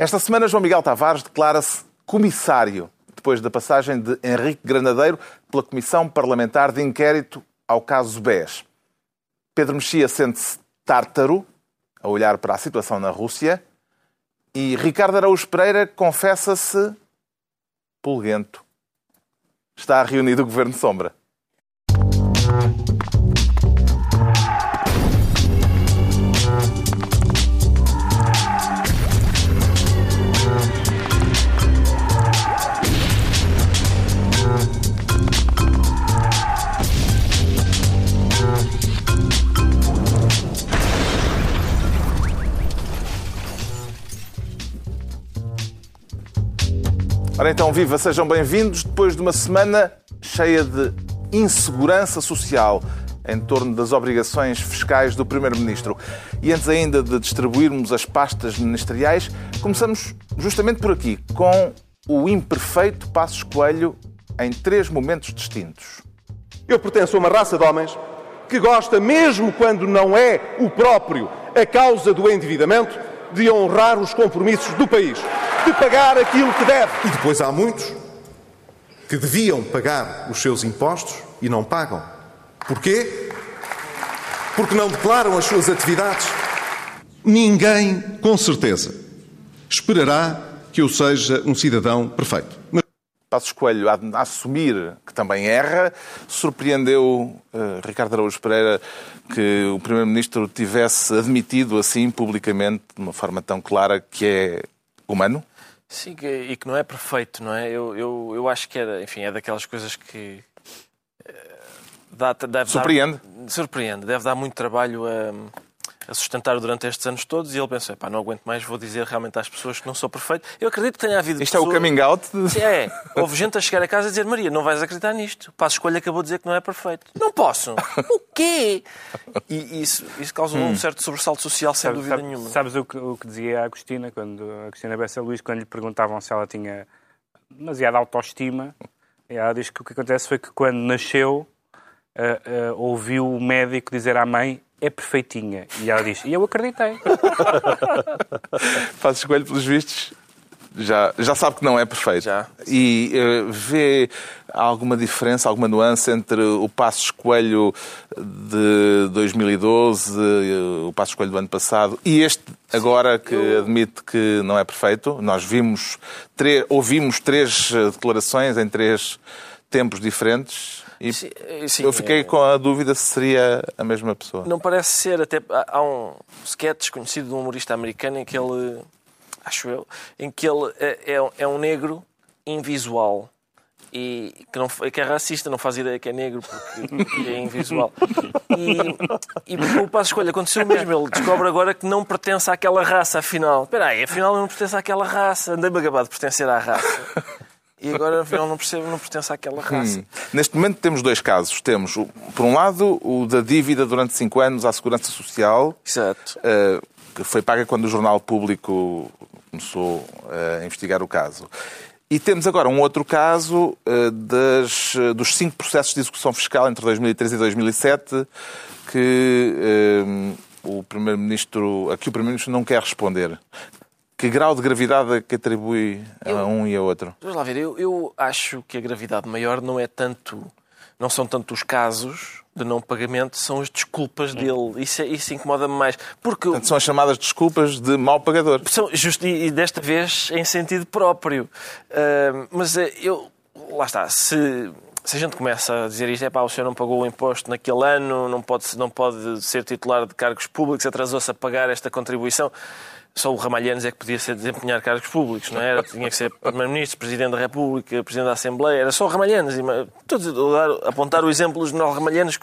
Esta semana, João Miguel Tavares declara-se comissário, depois da passagem de Henrique Granadeiro pela Comissão Parlamentar de Inquérito ao caso BES. Pedro Mexia sente-se tártaro, a olhar para a situação na Rússia, e Ricardo Araújo Pereira confessa-se polguento. Está reunido o Governo Sombra. Ora então, viva, sejam bem-vindos depois de uma semana cheia de insegurança social em torno das obrigações fiscais do Primeiro-Ministro. E antes ainda de distribuirmos as pastas ministeriais, começamos justamente por aqui, com o imperfeito Passos Coelho em três momentos distintos. Eu pertenço a uma raça de homens que gosta, mesmo quando não é o próprio a causa do endividamento, de honrar os compromissos do país de pagar aquilo que deve. E depois há muitos que deviam pagar os seus impostos e não pagam. Porquê? Porque não declaram as suas atividades. Ninguém, com certeza, esperará que eu seja um cidadão perfeito. Mas... Passos Coelho a assumir que também erra. Surpreendeu uh, Ricardo Araújo Pereira que o Primeiro-Ministro tivesse admitido assim publicamente, de uma forma tão clara, que é humano? Sim, e que não é perfeito, não é? Eu, eu, eu acho que é, enfim, é daquelas coisas que. Eh, dá, deve surpreende? Dar, surpreende. Deve dar muito trabalho a a sustentar durante estes anos todos e ele pensou, pá, não aguento mais, vou dizer realmente às pessoas que não sou perfeito. Eu acredito que tenha havido Isto pessoas... é o coming out? De... É. Houve gente a chegar a casa e dizer, Maria, não vais acreditar nisto. Passo Escolha acabou de dizer que não é perfeito. Não posso. o quê? E isso, isso causou hum. um certo sobressalto social, sem dúvida sabe, nenhuma. Sabes o que, o que dizia a Agostina, quando, a Agostina Bessa Luís, quando lhe perguntavam se ela tinha demasiada autoestima, ela diz que o que acontece foi que quando nasceu, uh, uh, ouviu o médico dizer à mãe é perfeitinha. E ela diz, e eu acreditei. Faz escolha pelos vistos. Já, já sabe que não é perfeito. Já. E uh, vê alguma diferença, alguma nuance entre o Passos Coelho de 2012, uh, o Passos Coelho do ano passado e este agora que eu... admite que não é perfeito? Nós vimos, ouvimos três eh, declarações em três tempos diferentes. E sim, sim, eu fiquei é... com a dúvida se seria a mesma pessoa. Não parece ser, até há um sketch conhecido de um humorista americano em que ele, acho eu, em que ele é, é, é um negro invisual e que, não, que é racista, não faz ideia que é negro porque é invisual. E, e o passo escolha aconteceu mesmo. Ele descobre agora que não pertence àquela raça, afinal. Espera aí, afinal eu não pertenço àquela raça. Andei-me a de pertencer à raça e agora afinal não percebo, não pertence àquela raça. Hum. Neste momento temos dois casos. Temos, por um lado, o da dívida durante cinco anos à Segurança Social. Exato. Uh, que foi paga quando o Jornal Público começou a investigar o caso. E temos agora um outro caso uh, das, uh, dos cinco processos de execução fiscal entre 2003 e 2007 que o Primeiro-Ministro, a que o Primeiro-Ministro não quer responder. Que grau de gravidade é que atribui a eu, um e a outro? Vamos lá ver, eu, eu acho que a gravidade maior não é tanto, não são tanto os casos de não pagamento, são as desculpas dele. Isso, é, isso incomoda-me mais. Porque Portanto, são as chamadas desculpas de mau pagador. São, just, e, desta vez em sentido próprio. Uh, mas uh, eu, lá está, se, se a gente começa a dizer isto, é pá, o senhor não pagou o imposto naquele ano, não pode, não pode ser titular de cargos públicos, atrasou-se a pagar esta contribuição só o Ramalhanes é que podia ser desempenhar cargos públicos, não é? era? Tinha que ser Primeiro-Ministro, Presidente da República, Presidente da Assembleia, era só o Ramalhanes. Estou a apontar o exemplo dos Manuel Ramalhanes,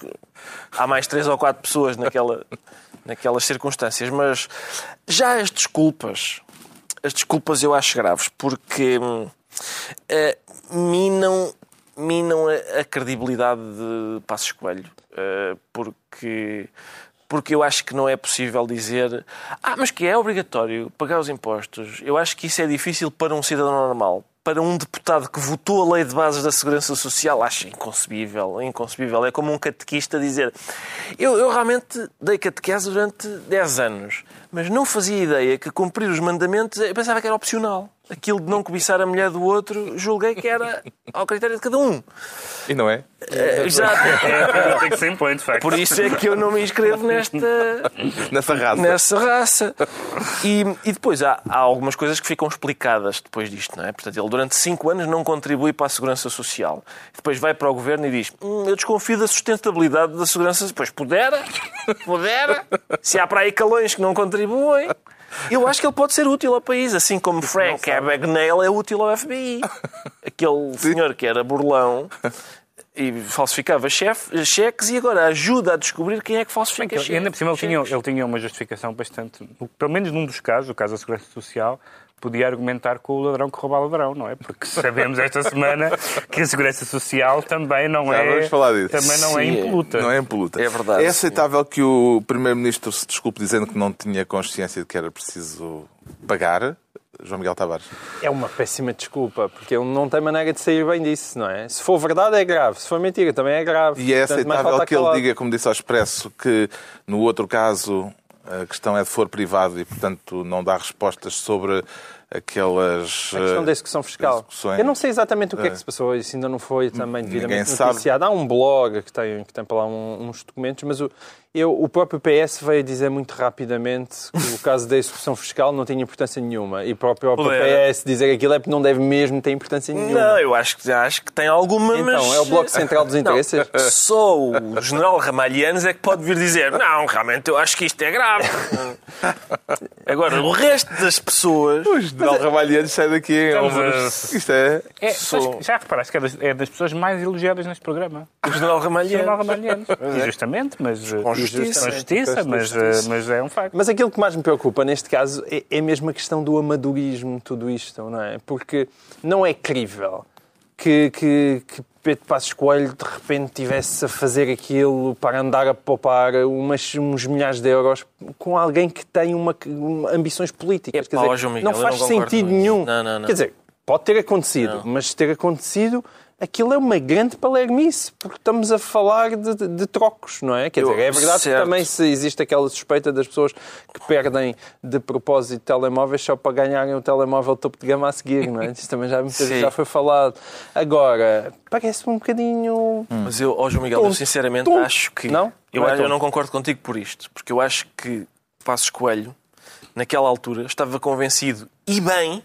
há mais três ou quatro pessoas naquela, naquelas circunstâncias, mas já as desculpas, as desculpas eu acho graves, porque uh, minam, minam a, a credibilidade de Passos Coelho, uh, porque porque eu acho que não é possível dizer ah, mas que é obrigatório pagar os impostos. Eu acho que isso é difícil para um cidadão normal. para um deputado que votou a lei de bases da Segurança Social, acho inconcebível, inconcebível. É como um catequista dizer eu, eu realmente dei catequese durante 10 anos, mas não fazia ideia que cumprir os mandamentos, eu pensava que era opcional. Aquilo de não cobiçar a mulher do outro, julguei que era ao critério de cada um. E não é? É, Exato. Tem que ser em point, de facto. Por isso é que eu não me inscrevo nesta, Nessa raça. nessa raça. E, e depois há, há algumas coisas que ficam explicadas depois disto, não é? Portanto, ele durante cinco anos não contribui para a segurança social. Depois vai para o governo e diz: hum, Eu desconfio da sustentabilidade da segurança. Pois pudera, pudera. Se há para aí calões que não contribuem. Eu acho que ele pode ser útil ao país, assim como Frank Abagnale é útil ao FBI. Aquele senhor que era burlão e falsificava chef, cheques e agora ajuda a descobrir quem é que falsifica Ele- cheques. ainda por cima ele tinha, ele tinha uma justificação bastante. Pelo menos num dos casos, o caso da Segurança Social, podia argumentar com o ladrão que rouba ladrão, não é? Porque sabemos esta semana que a Segurança Social também não Já é. vamos falar disso. Também não é Sim, impoluta. Não é impoluta. É verdade, É aceitável que o Primeiro-Ministro se desculpe dizendo que não tinha consciência de que era preciso pagar? João Miguel Tavares. É uma péssima desculpa, porque ele não tem maneira de sair bem disso, não é? Se for verdade é grave, se for mentira também é grave. E é aceitável que ele diga, como disse ao Expresso, que no outro caso a questão é de for privado e, portanto, não dá respostas sobre aquelas. A questão eh, da execução fiscal. execuções. Eu não sei exatamente o que é que se passou, isso ainda não foi também devidamente noticiado. Há um blog que tem, que tem para lá um- uns documentos, mas o, eu, o próprio PS veio dizer muito rapidamente que o caso da execução fiscal não tinha importância nenhuma. E para o próprio. PS dizer aquilo é porque não deve mesmo ter importância nenhuma. Não, eu acho que, acho que tem alguma, mas... Então, é o Bloco Central dos Interesses? Não, só o general Ramalhianos é que pode vir dizer não, realmente eu acho que isto é grave. Agora, o resto das pessoas... O general Ramalhianos sai daqui em Estamos ombros. a- Isto é. É, Sou- já reparaste que é das, é das pessoas mais elogiadas neste programa. O general. General Ramalhianos. Injustamente, mas. Com justiça. Com justiça, mas, eh, mas é um facto. Mas aquilo que mais me preocupa neste caso é, é mesmo a questão do amadorismo, tudo isto, não é? Porque não é crível que, que, que Pedro Passos Coelho de repente tivesse a fazer aquilo para andar a poupar umas, uns milhares de euros com alguém que tem uma, uma- ambições políticas. Epá, Quer dizer, ó, João Miguel, não faz não sentido nenhum. Não, não, não. Quer dizer, pode ter acontecido, mas ter acontecido, aquilo é uma grande palermice, porque estamos a falar de, de- de trocos, não é? Quer Eu- dizer, é verdade certo. que também se existe aquela suspeita das pessoas que perdem de propósito telemóveis só para ganharem o telemóvel topo de gama a seguir, não é? Isso também já, muitas vezes Sim. já foi falado. Agora, parece-me um bocadinho... Mas eu, ó João Miguel, eu Tonto. sinceramente Tonto. acho que. Não? Eu, Não é acho- eu não concordo contigo por isto. Porque eu acho que Passos Coelho, naquela altura, estava convencido e bem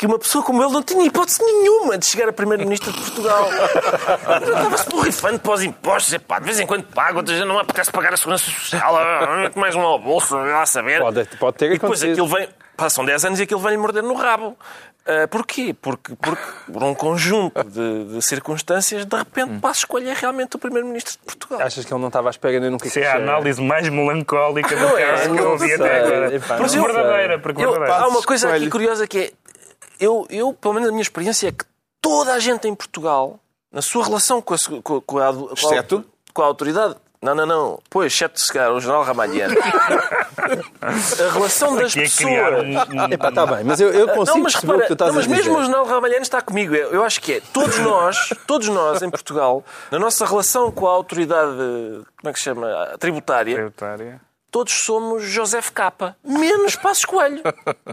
que uma pessoa como ele não tinha hipótese nenhuma de chegar a Primeiro-Ministro de Portugal. Ele Estava-se borrifando para os impostos. Epá, de vez em quando pago, outras vezes não me apetece pagar a Segurança Social. ah, mete mais um ao bolso, lá saber. Pode, pode ter E depois acontecido. aquilo vem, passam 10 anos e aquilo vem-lhe morder no rabo. Ah, porquê? Porque, porque por um conjunto de, de circunstâncias, de repente, Passos Coelho é realmente o Primeiro-Ministro de Portugal. Achas que ele não estava à espera nem nunca Isso é a análise mais melancólica do é, caso que eu ouvi até agora. Verdadeira, porque Eu- verdadeira. há uma coisa aqui curiosa que é, eu, eu, pelo menos a minha experiência é que toda a gente em Portugal, na sua relação com a, com, com a, com a- Exceto? com a autoridade, não, não, não, pois, exceto se calhar o general Ramalhiano, a relação das Aqui é pessoas... um- Epá, está bem, mas eu, eu consigo Não, mas perceber o repara, que tu estás não, mas a dizer. mesmo o general Ramalhano está comigo. Eu eu acho que é. Todos nós, todos nós em Portugal, na nossa relação com a autoridade, como é que se chama? A Tributária, Tributária. Todos somos José Capa. Menos Passos Coelho.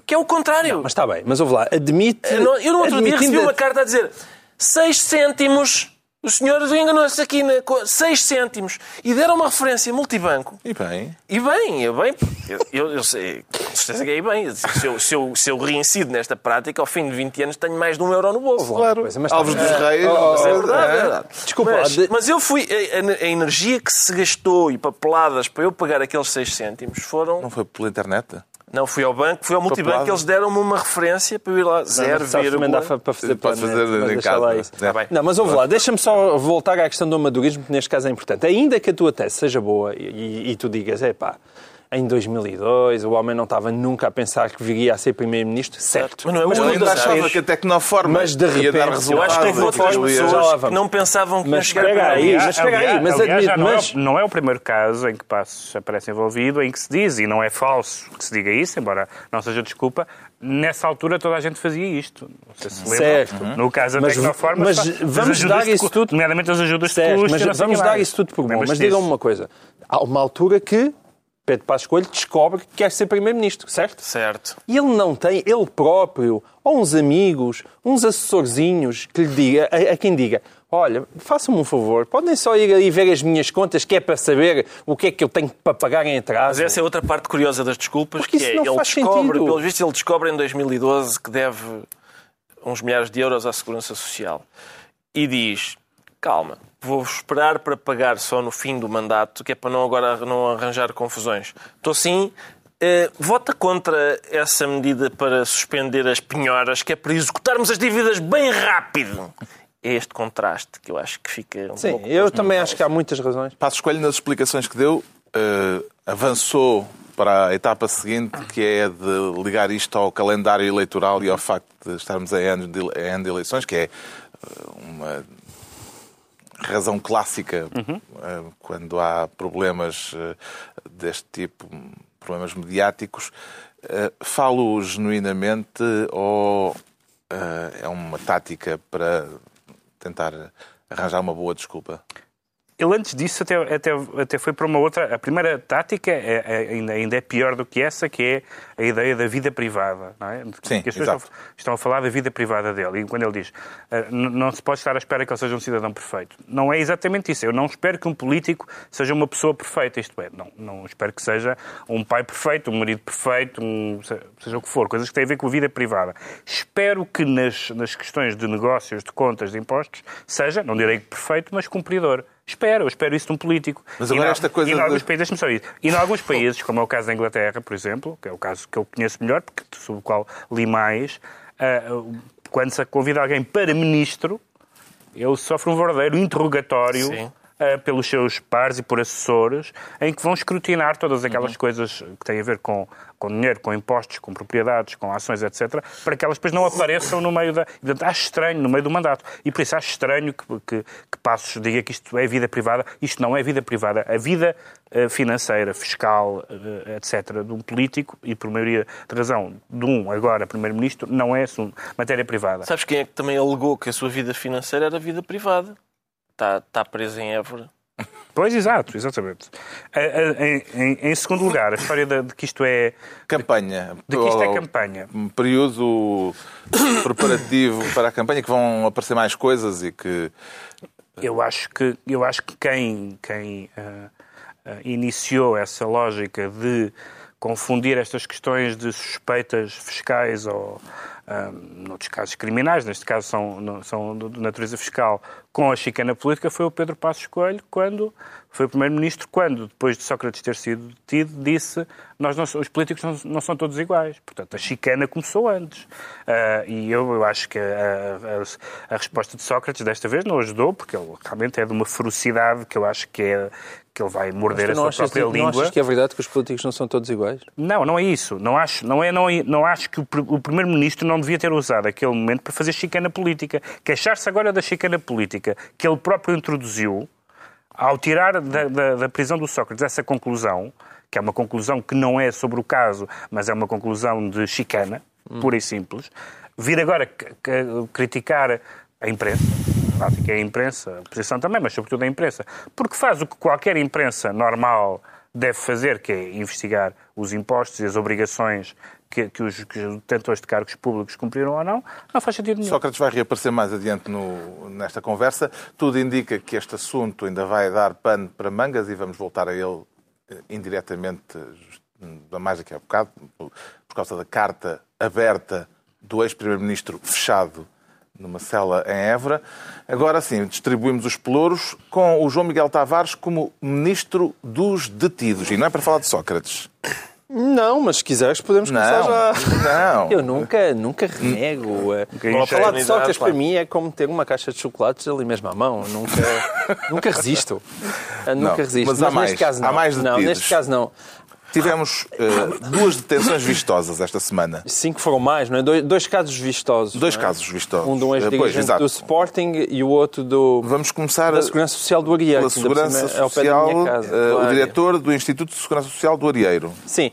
Que é o contrário. Mas está bem, mas ouve lá, admite... Eu no- outro dia admitindo recebi a- uma carta a dizer 6 cêntimos. O senhor enganou-se aqui na 6 cêntimos. E deram uma referência multibanco. E bem. E bem, eu bem, eu, eu, eu sei, com certeza que é bem. Se eu, se, eu, se eu reincido nesta prática, ao fim de 20 anos tenho mais de um euro no bolso. Claro. Coisa, mas Alves dos Reis. Mas é é, verdade, é verdade. Desculpa, mas, de- mas eu fui. A, a- a energia que se gastou e papeladas para eu pagar aqueles 6 cêntimos foram. Não foi pela internet? Não, fui ao banco, fui ao multibanco, eles deram-me uma referência para eu ir lá. Zero, Não, dá vírgula. para fazer Pode fazer mas em casa. isso. Tá. Não, mas ouve lá, deixa-me só voltar à questão do amadorismo, que neste caso é importante. Ainda que a tua tese seja boa e, e tu digas, é pá, em 2002, o homem não estava nunca a pensar que viria a ser primeiro-ministro, certo. Mas não é Mas ele ainda achava que a Tecnoforma Mas de ia dar repente- Eu acho que houve outras pessoas que não pensavam que Mas ia chegar espera aí, mas espera aí, mas aliás, já admito- não, mas- é, não é o primeiro caso em que Passos aparece envolvido, em que se diz, e não é falso que se diga isso, embora não seja desculpa, nessa altura toda a gente fazia isto. Não sei se lembra. Certo. No caso da Mas- Tecnoforma, mas vamos dar de isso cu- tudo- Nomeadamente as ajudas de Certo, custo. mas o vamos dar mais. isso tudo por bom. Mas digam-me uma coisa. Há uma altura que Pedro Passos Coelho descobre que quer ser primeiro-ministro, certo? Certo. E ele não tem, ele próprio, ou uns amigos, uns assessorzinhos que lhe diga, a, a quem diga, olha, façam-me um favor, podem só ir ali ver as minhas contas, que é para saber o que é que eu tenho para pagar em Mas atraso. essa é outra parte curiosa das desculpas, Porque que é, ele descobre, sentido. pelo visto, ele descobre em 2012 que deve uns milhares de euros à Segurança Social. E diz, calma, vou esperar para pagar só no fim do mandato, que é para não agora não arranjar confusões. Estou sim... eh, vota contra essa medida para suspender as penhoras, que é para executarmos as dívidas bem rápido. É este contraste que eu acho que fica um Sim, pouco eu também acho que há muitas razões. Passos Coelho, nas explicações que deu, eh, avançou para a etapa seguinte, que é de ligar isto ao calendário eleitoral e ao facto de estarmos em ano de, em ano de eleições, que é eh, uma razão clássica eh, quando há problemas eh, deste tipo, problemas mediáticos. Eh, Falo genuinamente ou é uma tática para tentar arranjar uma boa desculpa? Ele antes disso até, até, até foi para uma outra. A primeira tática é, é- ainda, ainda é pior do que essa, que é a ideia da vida privada. Não é? Sim, que as pessoas estão, estão a falar da vida privada dele. E quando ele diz "Ah, não se pode estar à espera que ele seja um cidadão perfeito. Não é exatamente isso. Eu não espero que um político seja uma pessoa perfeita. Isto é, não, não espero que seja um pai perfeito, um marido perfeito, um, se- seja o que for. Coisas que têm a ver com a vida privada. Espero que nas, nas questões de negócios, de contas, de impostos, seja, não direi perfeito, mas cumpridor. Espero, eu espero isso de um político. Mas E agora na- esta coisa E em de- alguns países, deixa-me só ir. E em alguns países, como é o caso da Inglaterra, por exemplo, que é o caso que eu conheço melhor, porque, sobre o qual li mais, ah, quando se convida alguém para ministro, ele sofre um verdadeiro interrogatório Sim. Ah, pelos seus pares e por assessores, em que vão escrutinar todas aquelas Uhum. coisas que têm a ver com, com dinheiro, com impostos, com propriedades, com ações, etc., para que elas depois não apareçam no meio da. Portanto, acho estranho, no meio do mandato. E por isso acho estranho que, que, que Passos diga que isto é vida privada. Isto não é vida privada. A vida eh, financeira, fiscal, eh, etc., de um político, e por maioria de razão de um agora primeiro-ministro, não é matéria privada. Sabes quem é que também alegou que a sua vida financeira era vida privada? Está, está preso em Évora. Pois, exato, exatamente. Em, em- em segundo lugar, a história de, de que isto é. Campanha. De que isto é campanha. Um período preparativo para a campanha que vão aparecer mais coisas e que Eu acho que, eu acho que quem, quem ah, ah, iniciou essa lógica de confundir estas questões de suspeitas fiscais ou, ah, noutros casos, criminais, neste caso são, são de natureza fiscal, com a chicana política foi o Pedro Passos Coelho, quando foi primeiro-ministro, quando, depois de Sócrates ter sido detido, disse nós não, os políticos não, não são todos iguais. Portanto, a chicana começou antes. Ah, e eu, eu acho que a, a- a resposta de Sócrates desta vez não ajudou, porque ele realmente é de uma ferocidade que eu acho que é que ele vai morder a não sua achas, própria não língua. achas que é verdade que os políticos não são todos iguais? Não, não é isso. Não acho, não é, não, é- não acho que o, o Primeiro-Ministro não devia ter usado aquele momento para fazer chicana política. Queixar-se agora da chicana política que ele próprio introduziu, ao tirar da, da- da prisão do Sócrates essa conclusão, que é uma conclusão que não é sobre o caso, mas é uma conclusão de chicana, pura e simples, vir agora criticar a imprensa, prática é a imprensa, a oposição também, mas sobretudo a imprensa, porque faz o que qualquer imprensa normal deve fazer, que é investigar os impostos e as obrigações que, que os, que detentores de cargos públicos cumpriram ou não, não faz sentido nenhum. Sócrates vai reaparecer mais adiante no- nesta conversa. Tudo indica que este assunto ainda vai dar pano para mangas e vamos voltar a ele eh, indiretamente, mais daqui a bocado, por causa da carta aberta do ex-primeiro-ministro fechado numa cela em Évora. Agora sim, distribuímos os pelouros com o João Miguel Tavares como ministro dos detidos. E não é para falar de Sócrates. Não, mas se quiseres podemos começar Não, já. não. Eu nunca, nunca renego. eh, bocadinho Falar de Sócrates para mim é como ter uma caixa de chocolates ali mesmo à mão. Eu Nunca, nunca resisto. Eu Não, Nunca resisto. mas há mais. caso não. Há mais não, detidos. neste caso não. Tivemos uh, duas detenções vistosas esta semana. Cinco foram mais, não é? Dois, dois casos vistosos. Dois é? casos vistosos. Um de um ex-dirigente do Sporting e o outro do... Vamos começar da Segurança Social do Arieiro. Pela Segurança Social, uh, o diretor do Instituto de Segurança Social do Arieiro. Sim.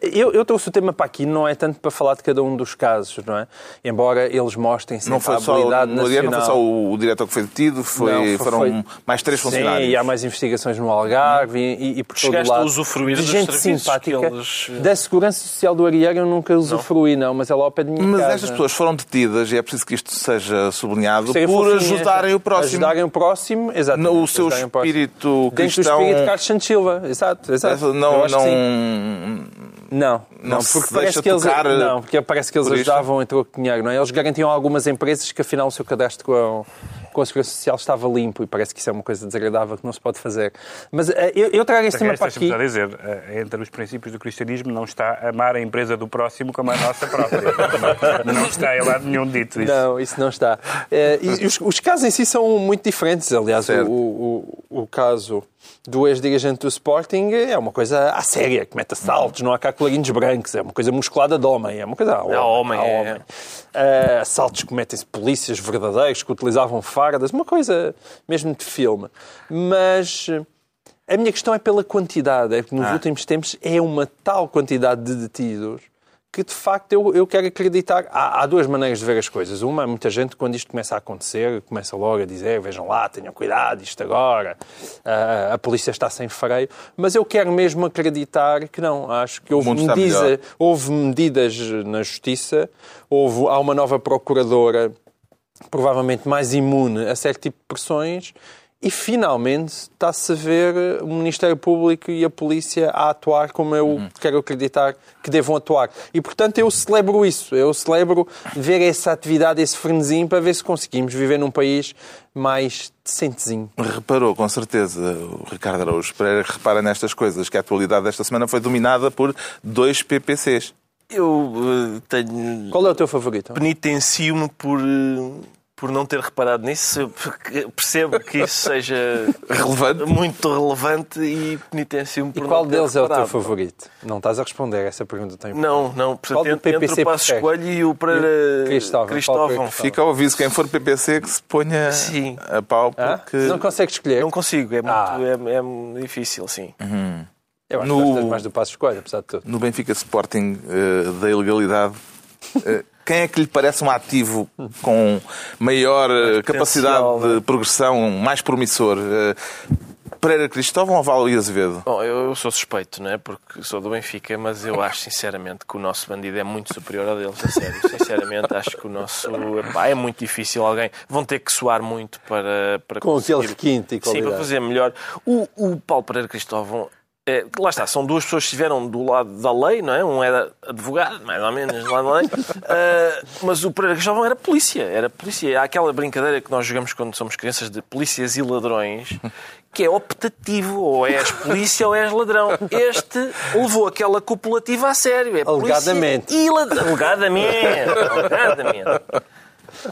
Eu, eu trouxe o tema para aqui, não é tanto para falar de cada um dos casos, não é? Embora eles mostrem sempre não foi a habilidade só, nacional. não foi só o, o diretor que foi detido, foi, não, foi, foram foi... mais três funcionários. Sim, e há mais investigações no Algarve e, e por todo Chegaste lado. a usufruir simpática. Eles... Da Segurança Social do Arieiro eu nunca usufruí, não, mas é lá ao pé de minha Mas casa. estas pessoas foram detidas, e é preciso que isto seja sublinhado, por ajudarem o próximo. Ajudarem o próximo, exato. No, o seu espírito cristão... Dentro do espírito de Carlos Santos Silva, exato. exato. Não, não... Não, não, porque parece que eles não, porque parece que eles ajudavam em troco de dinheiro, não é? Eles garantiam a algumas empresas que afinal o seu cadastro com, a Segurança Social estava limpo e parece que isso é uma coisa desagradável que não se pode fazer. Mas uh, eu, eu trago este tema para aqui. a dizer, uh, entre os princípios do cristianismo não está amar a empresa do próximo como a nossa própria. não está em lado nenhum dito isso. Não, isso não está. Uh, e os, os, casos em si são muito diferentes. Aliás, o, o, o, caso do ex-dirigente do Sporting é uma coisa à séria, que mete assaltos, não há cá colarinhos brancos, é uma coisa musculada de homem, é uma coisa a homem. A homem, a é. homem. Uh, assaltos que cometem-se polícias verdadeiros, que utilizavam fardas, uma coisa mesmo de filme. Mas a minha questão é pela quantidade, é que nos ah. últimos tempos é uma tal quantidade de detidos que de facto eu, eu quero acreditar. Há, há, duas maneiras de ver as coisas. Uma, muita gente, quando isto começa a acontecer, começa logo a dizer: vejam lá, tenham cuidado, isto agora, uh, a polícia está sem freio. Mas eu quero mesmo acreditar que não. Acho que houve, medida, houve medidas na justiça, houve, há uma nova procuradora, provavelmente mais imune a certo tipo de pressões e finalmente está-se a ver o Ministério Público e a Polícia a atuar como eu uhum. quero acreditar que devam atuar. E portanto eu celebro isso, eu celebro ver essa atividade, esse frenesim, para ver se conseguimos viver num país mais decentezinho. Reparou, com certeza, o Ricardo Araújo Pereira repara nestas coisas, que a atualidade desta semana foi dominada por dois PPCs. Eu uh, tenho. Qual é o teu favorito? Penitencio-me por. Uh por não ter reparado nisso, porque percebo que isso seja relevante. muito relevante e penitencio-me por E qual não ter deles reparado. é o teu favorito? Não estás a responder essa pergunta tão Não, não. Portanto, entre, entre o Passo Escolho e o para Cristóvão. Cristóvão. Fica ao aviso, quem for PPC que se ponha sim. a pau porque... Ah? Não consegue escolher? Não consigo, é, muito, ah. é, é difícil, sim. Uhum. Eu acho no... que mais do Passo Escolho, apesar de tudo. No Benfica Sporting uh, da ilegalidade... Uh, quem é que lhe parece um ativo com maior mais capacidade de né? progressão, mais promissor? Eh, Pereira Cristóvão ou Valo Azevedo? Bom, eu sou suspeito, não é? Porque sou do Benfica, mas eu acho sinceramente que o nosso bandido é muito superior ao deles, a sério. Sinceramente, acho que o nosso. Epá, é muito difícil alguém. Vão ter que suar muito para. para Com conseguir... aquele requinte e qualidade. Sim, para fazer melhor. O, o Paulo Pereira Cristóvão é, lá está, são duas pessoas que estiveram do lado da lei, não é? Um era advogado, mais ou menos, do lado da lei, uh, mas o Pereira Cristóvão era polícia, era polícia. Há aquela brincadeira que nós jogamos quando somos crianças de polícias e ladrões, que é optativo, ou és polícia ou és ladrão. Este levou aquela copulativa a sério, é Alegadamente. e ladrão. Alegadamente. Alegadamente.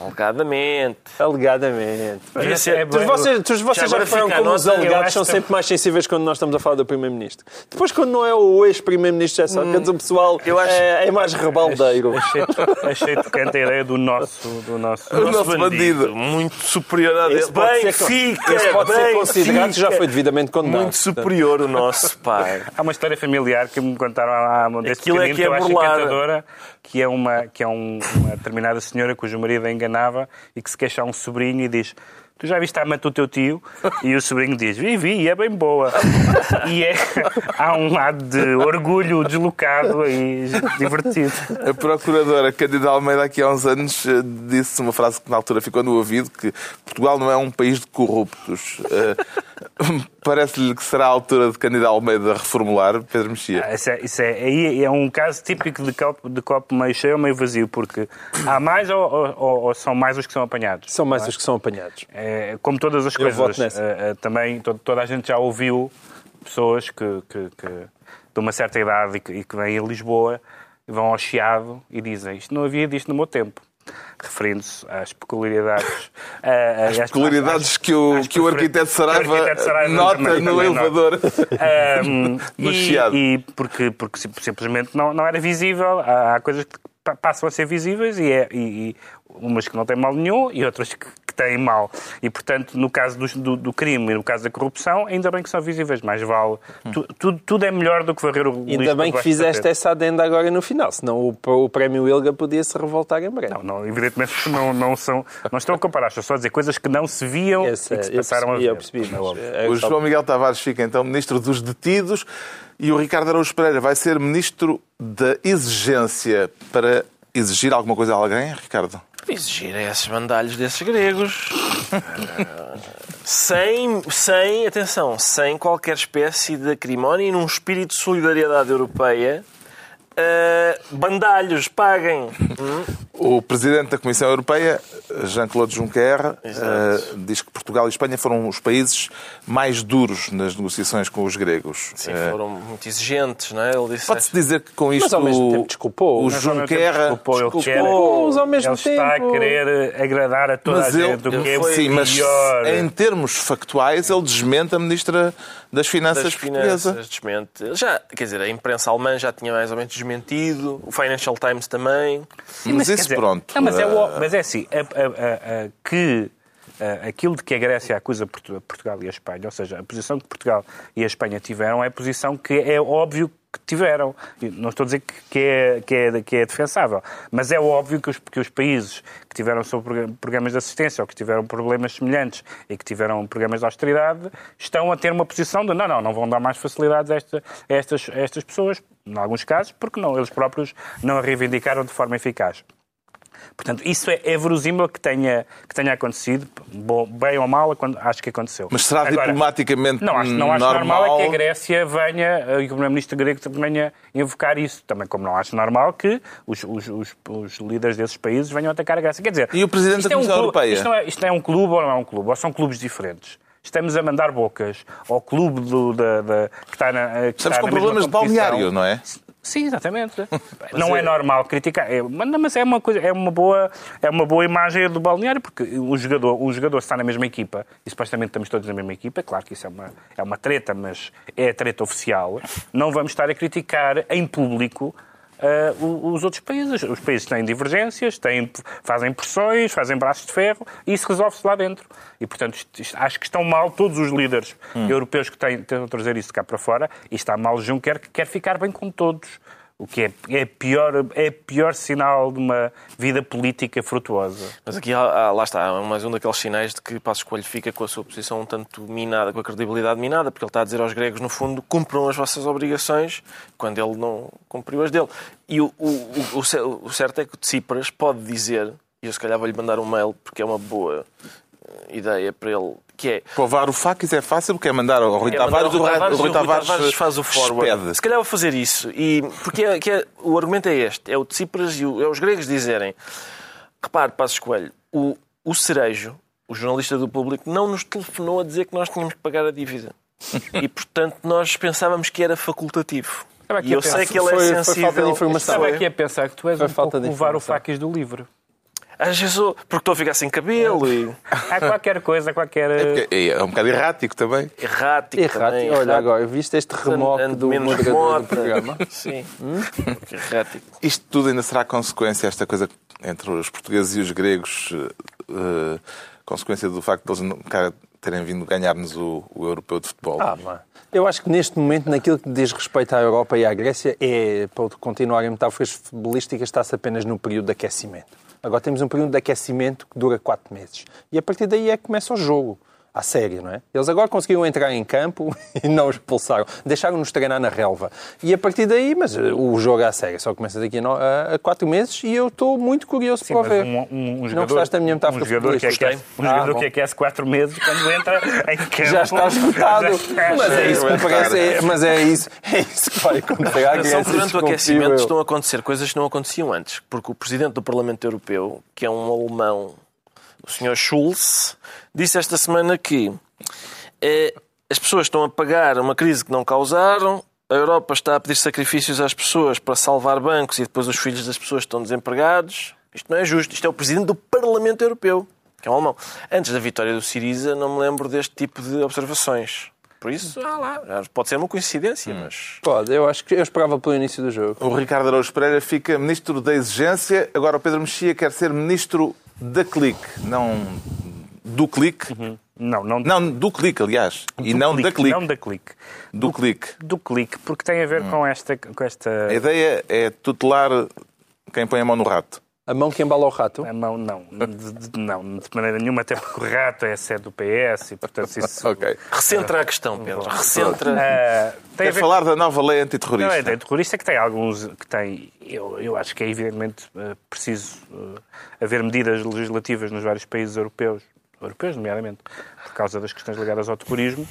Alegadamente. Alegadamente. Devia ser- É, todos vocês, todos vocês já fica a como os alegados são sempre mais sensíveis quando nós estamos a falar do Primeiro-Ministro. Depois, quando não é o ex-Primeiro-Ministro, é só que o pessoal Eu acho- é, é mais rebaldeiro. Achei, achei tocante a ideia do nosso, do nosso, O nosso bandido. Muito superior a dele. Bem, ser- fica, esse pode ser bem, considerado que já fica. foi devidamente condenado. Muito superior o nosso pai. Há uma história familiar que me contaram há desse Aquilo é que é eu acho burlada. encantadora, que é, uma, que é um- uma determinada senhora cujo marido a enganava e que se queixa a um sobrinho e diz tu já viste a amante do teu tio? E o sobrinho diz, vi, vi, e é bem boa. E é, há um lado de orgulho deslocado e divertido. A procuradora Cândida Almeida, aqui há uns anos, eh, disse uma frase que na altura ficou no ouvido, que Portugal não é um país de corruptos. Eh, Parece-lhe que será a altura de Cândida Almeida reformular, Pedro Mexia. Isso é, isso é, aí é um caso típico de copo, de copo meio cheio ou meio vazio, porque há mais ou, ou- ou são mais os que são apanhados? São mais os que são apanhados. É, como todas as Eu coisas, eh, eh, também to- toda a gente já ouviu pessoas que, que- que de uma certa idade e que, e que vêm a Lisboa, vão ao Chiado e dizem isto não havia disto no meu tempo. referindo-se às peculiaridades. As estas- peculiaridades às- que o, às que o arquiteto Saraiva, arquiteto Saraiva nota no elevador. Um, No e, Chiado. e porque, porque sim- simplesmente não, não era visível. Há, há coisas que pa- passam a ser visíveis e, é, e, e umas que não têm mal nenhum e outras que, que têm mal. E, portanto, no caso do, do, do crime e no caso da corrupção, ainda bem que são visíveis. Mais vale. Tu- tudo, tudo é melhor do que varrer o lixo Ainda bem que fizeste essa adenda agora no final, senão o, o prémio Ilga podia se revoltar em breve. Não, não, evidentemente não, não, são, não estão a comparar, estou só a dizer coisas que não se viam Esse, e que se passaram percebi, a ver. eu percebi, mas, É óbvio. é O João Miguel Tavares fica então ministro dos detidos e o Ricardo Araújo Pereira vai ser ministro da exigência para exigir alguma coisa a alguém, Ricardo? Exigir a esses bandalhos desses gregos. Sem, sem, atenção, sem qualquer espécie de acrimónia e num espírito de solidariedade europeia. Ah, bandalhos, paguem. O presidente da Comissão Europeia, Jean-Claude Juncker, eh, diz que Portugal e Espanha foram os países mais duros nas negociações com os gregos. Sim, Eh, foram muito exigentes, não é? Ele disse. Pode-se dizer que com isto Mas ao mesmo tempo desculpou. o Mas Mas, ao mesmo tempo, Juncker desculpou, ele quer- Desculpou-os ao mesmo ele está a tempo. querer agradar a toda Mas a ele, gente, o que é ele- sim, mas pior. em termos factuais, ele desmente a Ministra das Finanças das portuguesa. finanças, desmente. Já, quer dizer, a imprensa alemã já tinha mais ou menos desmentido, o Financial Times também. Mas, quer isso dizer, pronto. Não, mas, é, eh, o- mas é assim, a- a- a- a- que aquilo de que a Grécia acusa Portu- Portugal e a Espanha, ou seja, a posição que Portugal e a Espanha tiveram é a posição que é óbvio que tiveram. Não estou a dizer que- é, que é, que é defensável, mas é óbvio que os, que os países que tiveram programas de assistência ou que tiveram problemas semelhantes e que tiveram programas de austeridade estão a ter uma posição de não, não, não vão dar mais facilidades a, esta- a estas, a estas pessoas, em alguns casos, porque não, eles próprios não a reivindicaram de forma eficaz. Portanto, isso é, é verosímil que tenha, que tenha acontecido, bom, bem ou mal, acho que aconteceu. Mas será Agora, diplomaticamente não acho, não acho normal, normal é que a Grécia venha, eh, e o Primeiro-Ministro grego venha invocar isso. Também como não acho normal que os, os, os, os líderes desses países venham atacar a Grécia. Quer dizer, E o Presidente da é um Comissão Europeia? Isto, não é, isto é um clube ou não é um clube? Ou são clubes diferentes? Estamos a mandar bocas ao clube do, da, da- que está na. eh, que Estamos está com problemas de balneário, não é? Sim, exatamente. não é... normal criticar. É, mas- é uma coisa, é uma boa, é uma boa imagem do balneário, porque o jogador, o jogador está na mesma equipa, e supostamente estamos todos na mesma equipa, claro que isso é uma, é uma treta, mas é a treta oficial. Não vamos estar a criticar em público o- os outros países. Os países têm divergências, têm, fazem pressões, fazem braços de ferro e isso resolve-se lá dentro. E, portanto, acho que estão mal todos os líderes europeus que têm, tentam trazer isso cá para fora e está mal Juncker que quer ficar bem com todos. O que é, é, pior, é pior sinal de uma vida política frutuosa. Mas aqui, há- lá está, mais um daqueles sinais de que Passos Coelho fica com a sua posição um tanto minada, com a credibilidade minada, porque ele está a dizer aos gregos, no fundo, cumpram as vossas obrigações, quando ele não cumpriu as dele. E o, o, o, o cer- o certo é que o Tsipras pode dizer, e eu se calhar vou-lhe mandar um mail, porque é uma boa ideia para ele, que é... Para o Varoufakis é fácil, porque é mandar ao Rui É mandar Tavares, ao o Rui- Tavares o Rui Tavares Tavares faz o forward. expede. Se calhar vou fazer isso. E, porque é, que é- o argumento é este: é o Tsipras e o- é os gregos dizerem. Repare, Passos Coelho, o, o Cerejo, o jornalista do público, não nos telefonou a dizer que nós tínhamos que pagar a dívida. E, portanto, nós pensávamos que era facultativo. Estava aqui E eu a sei que ele foi- é foi sensível. falta de informação. Estava Foi. aqui a pensar que tu és Foi um falta pouco de o. Varoufakis do livro. Ah, Jesus, porque estou a ficar sem cabelo e Há qualquer coisa, qualquer... É, é um bocado errático também. errático. Errado. também, Olha errático. agora, viste este remoque Ando do menos moderador do programa? Sim. Errático. Isto tudo ainda será consequência, esta coisa entre os portugueses e os gregos, eh, consequência do facto de eles não- cara, terem vindo ganhar-nos o, o europeu de futebol. Ah, mano. Eu acho que neste momento, naquilo que diz respeito à Europa e à Grécia, é, para continuar em metáforas futebolísticas, está-se apenas no período de aquecimento. Agora temos um período de aquecimento que dura quatro meses. E a partir daí é que começa o jogo. À sério, não é? Eles agora conseguiram entrar em campo e não os expulsaram. Deixaram-nos treinar na relva. E a partir daí, mas eh, o jogo é à sério só começa daqui a, no- a- a quatro meses e eu estou muito curioso Sim, para ver. um, um, um jogador, não gostaste da minha metáfora um jogador que futebolística? aquece, um Ah, jogador bom. que aquece quatro meses quando entra em campo. Já está esgotado. Já está. Mas é isso que me parece. é- mas é isso, é isso que vai acontecer. Grécia, que durante o aquecimento eu. estão a acontecer coisas que não aconteciam antes. Porque o Presidente do Parlamento Europeu, que é um alemão, o Sr. Schulz, disse esta semana que eh, as pessoas estão a pagar uma crise que não causaram, a Europa está a pedir sacrifícios às pessoas para salvar bancos e depois os filhos das pessoas estão desempregados. Isto não é justo. Isto é o Presidente do Parlamento Europeu, que é um alemão. Antes da vitória do Siriza, não me lembro deste tipo de observações. Por isso, ah lá, pode ser uma coincidência, mas... Pode, eu acho que eu esperava pelo início do jogo. O Ricardo Araújo Pereira fica Ministro da Exigência, agora o Pedro Mexia quer ser Ministro da Clique, não do clique. Não, não, Não, do clique, aliás. e do não da clique. Não da clique. Do clique. Do clique, porque tem a ver com esta. Com esta A ideia é tutelar quem põe a mão no rato. A mão que embala o rato. A mão, não. De, de- não, de maneira nenhuma, até porque o rato é sede do PS e, portanto, isso. Ok. Recentra a questão, Pedro. Recentra. Tem a Quer ver falar da nova lei Não, é antiterrorista? que tem alguns que tem. Eu, eu acho que é evidentemente eh, preciso eh, haver medidas legislativas nos vários países europeus, europeus nomeadamente, por causa das questões ligadas ao terrorismo,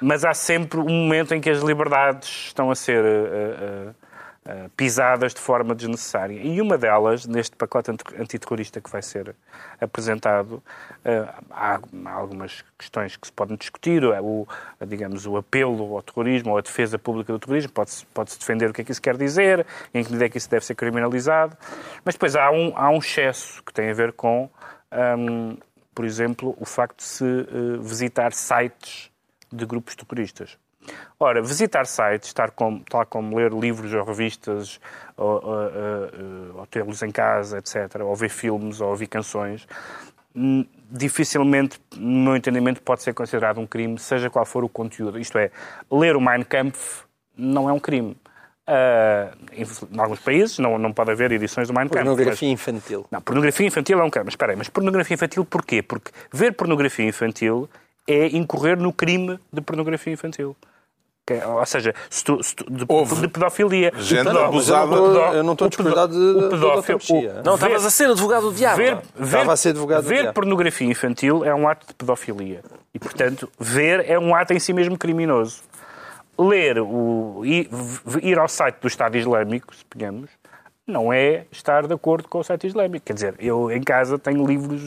mas há sempre um momento em que as liberdades estão a ser eh, eh, eh, pisadas de forma desnecessária. E uma delas, neste pacote anti- antiterrorista que vai ser apresentado, eh, há, algumas questões que se podem discutir, o, digamos, o apelo ao terrorismo ou a defesa pública do terrorismo, pode-se pode defender o que é que isso quer dizer, em que medida é que isso deve ser criminalizado, mas depois há um, há um excesso que tem a ver com, hum, por exemplo, o facto de se eh, visitar sites de grupos terroristas. Ora, visitar sites, estar como, tal como ler livros ou revistas, ou, ou, ou, ou tê-los em casa, etc., ou ver filmes, ou ouvir canções, hum, dificilmente, no meu entendimento, pode ser considerado um crime, seja qual for o conteúdo. Isto é, ler o Mein Kampf não é um crime. Ah, em, em alguns países não, não pode haver edições do Mein Kampf. mas- Pornografia infantil. não, pornografia infantil é um crime. Mas espera aí, mas pornografia infantil porquê? Porque ver pornografia infantil é incorrer no crime de pornografia infantil. É- ou seja, se tu- se tu- de, de pedofilia. gente O pedó- abusada. Eu não estou a de- pedófilo- o- Não, estavas a ser advogado do diabo. Ver, ver, Estava a ser advogado do ver diabo. pornografia infantil é um ato de pedofilia. E, portanto, ver é um ato em si mesmo criminoso. Ler, o, ir, ir ao site do Estado Islâmico, suponhamos, não é estar de acordo com o site islâmico. Quer dizer, eu em casa tenho livros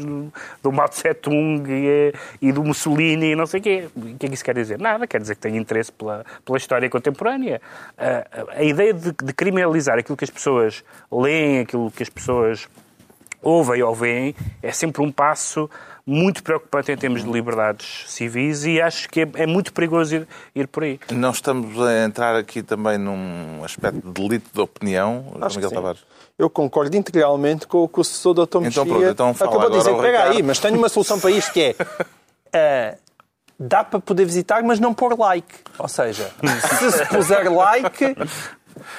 do, Mao Tse Tung e, e do Mussolini e não sei o quê. O que é que isso quer dizer? Nada, quer dizer que tenho interesse pela, pela história contemporânea. A, a- a ideia de, de criminalizar aquilo que as pessoas leem, aquilo que as pessoas ouvem ou veem, é sempre um passo muito preocupante em termos de liberdades civis e acho que é, é muito perigoso ir, ir por aí. Não estamos a entrar aqui também num aspecto de delito de opinião, Acho Miguel. Tavares? Eu concordo integralmente com o que o assessor Dr. Então pronto, então fala acabou de dizer. Pega aí, mas tenho uma solução para isto que é... ah, dá para poder visitar, mas não pôr like. Ou seja, se se puser like,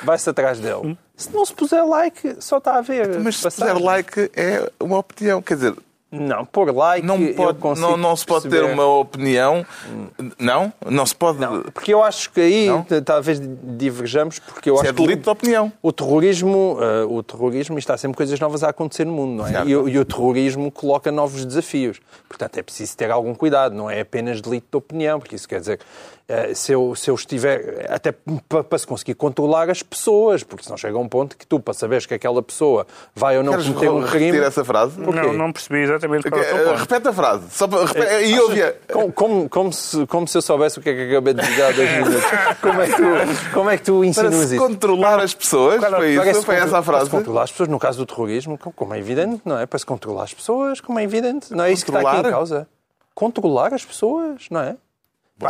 vai-se atrás dele. Se não se puser like, só está a ver. Mas se passagem. puser like é uma opinião. Quer dizer, Não, pôr like. não, eu pode, consigo não, não se pode ter perceber. uma opinião. Não? Não se pode. Não, porque eu acho que aí Não? talvez diverjamos, porque eu Isso acho é que o- delito de opinião. O terrorismo, eh, o terrorismo está sempre coisas novas a acontecer no mundo, não é? E, o- e o terrorismo coloca novos desafios. Portanto, é preciso ter algum cuidado, não é apenas delito de opinião, porque isso quer dizer, eh, se eu, se eu estiver, até pa- para se conseguir controlar as pessoas, porque senão chega um ponto que tu, para saberes que aquela pessoa vai ou não Queres cometer um crime... essa frase? Porquê? Não, não percebi exatamente qual é o teu Eh, ponto. Repete a frase. Só para, repete, e ouve Como, como, como se, como se eu soubesse o que é que acabei de dizer há dois minutos. Como é que tu, como é que tu Para insinuas se isso? controlar as pessoas, foi Parece isso? Foi essa a contro- para frase? se controlar as pessoas, no caso do terrorismo, co- como é evidente, não é? Para se controlar as pessoas, como é evidente. Não é isso que está aqui em causa. Controlar as pessoas, não é?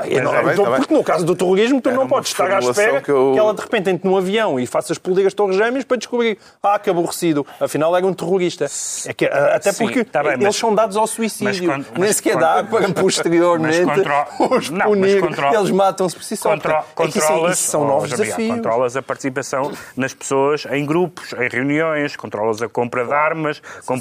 Eu não- bem, então, tá bem. porque no caso do terrorismo, tu Era não podes estar à espera que que, eu- ela de repente entre num avião e faça explodir as torres gêmeas para descobrir, ah, que aborrecido, afinal era um terrorista. É que, ah, até Sim, porque tá bem, eles mas- são dados ao suicídio. mas Nem sequer dá para posteriormente contro- os não, punir. Eles matam-se por si só. É que isso, controlas, isso são oh, novos desafios. controlas a participação nas pessoas em grupos, em reuniões, controlas a compra de armas, com-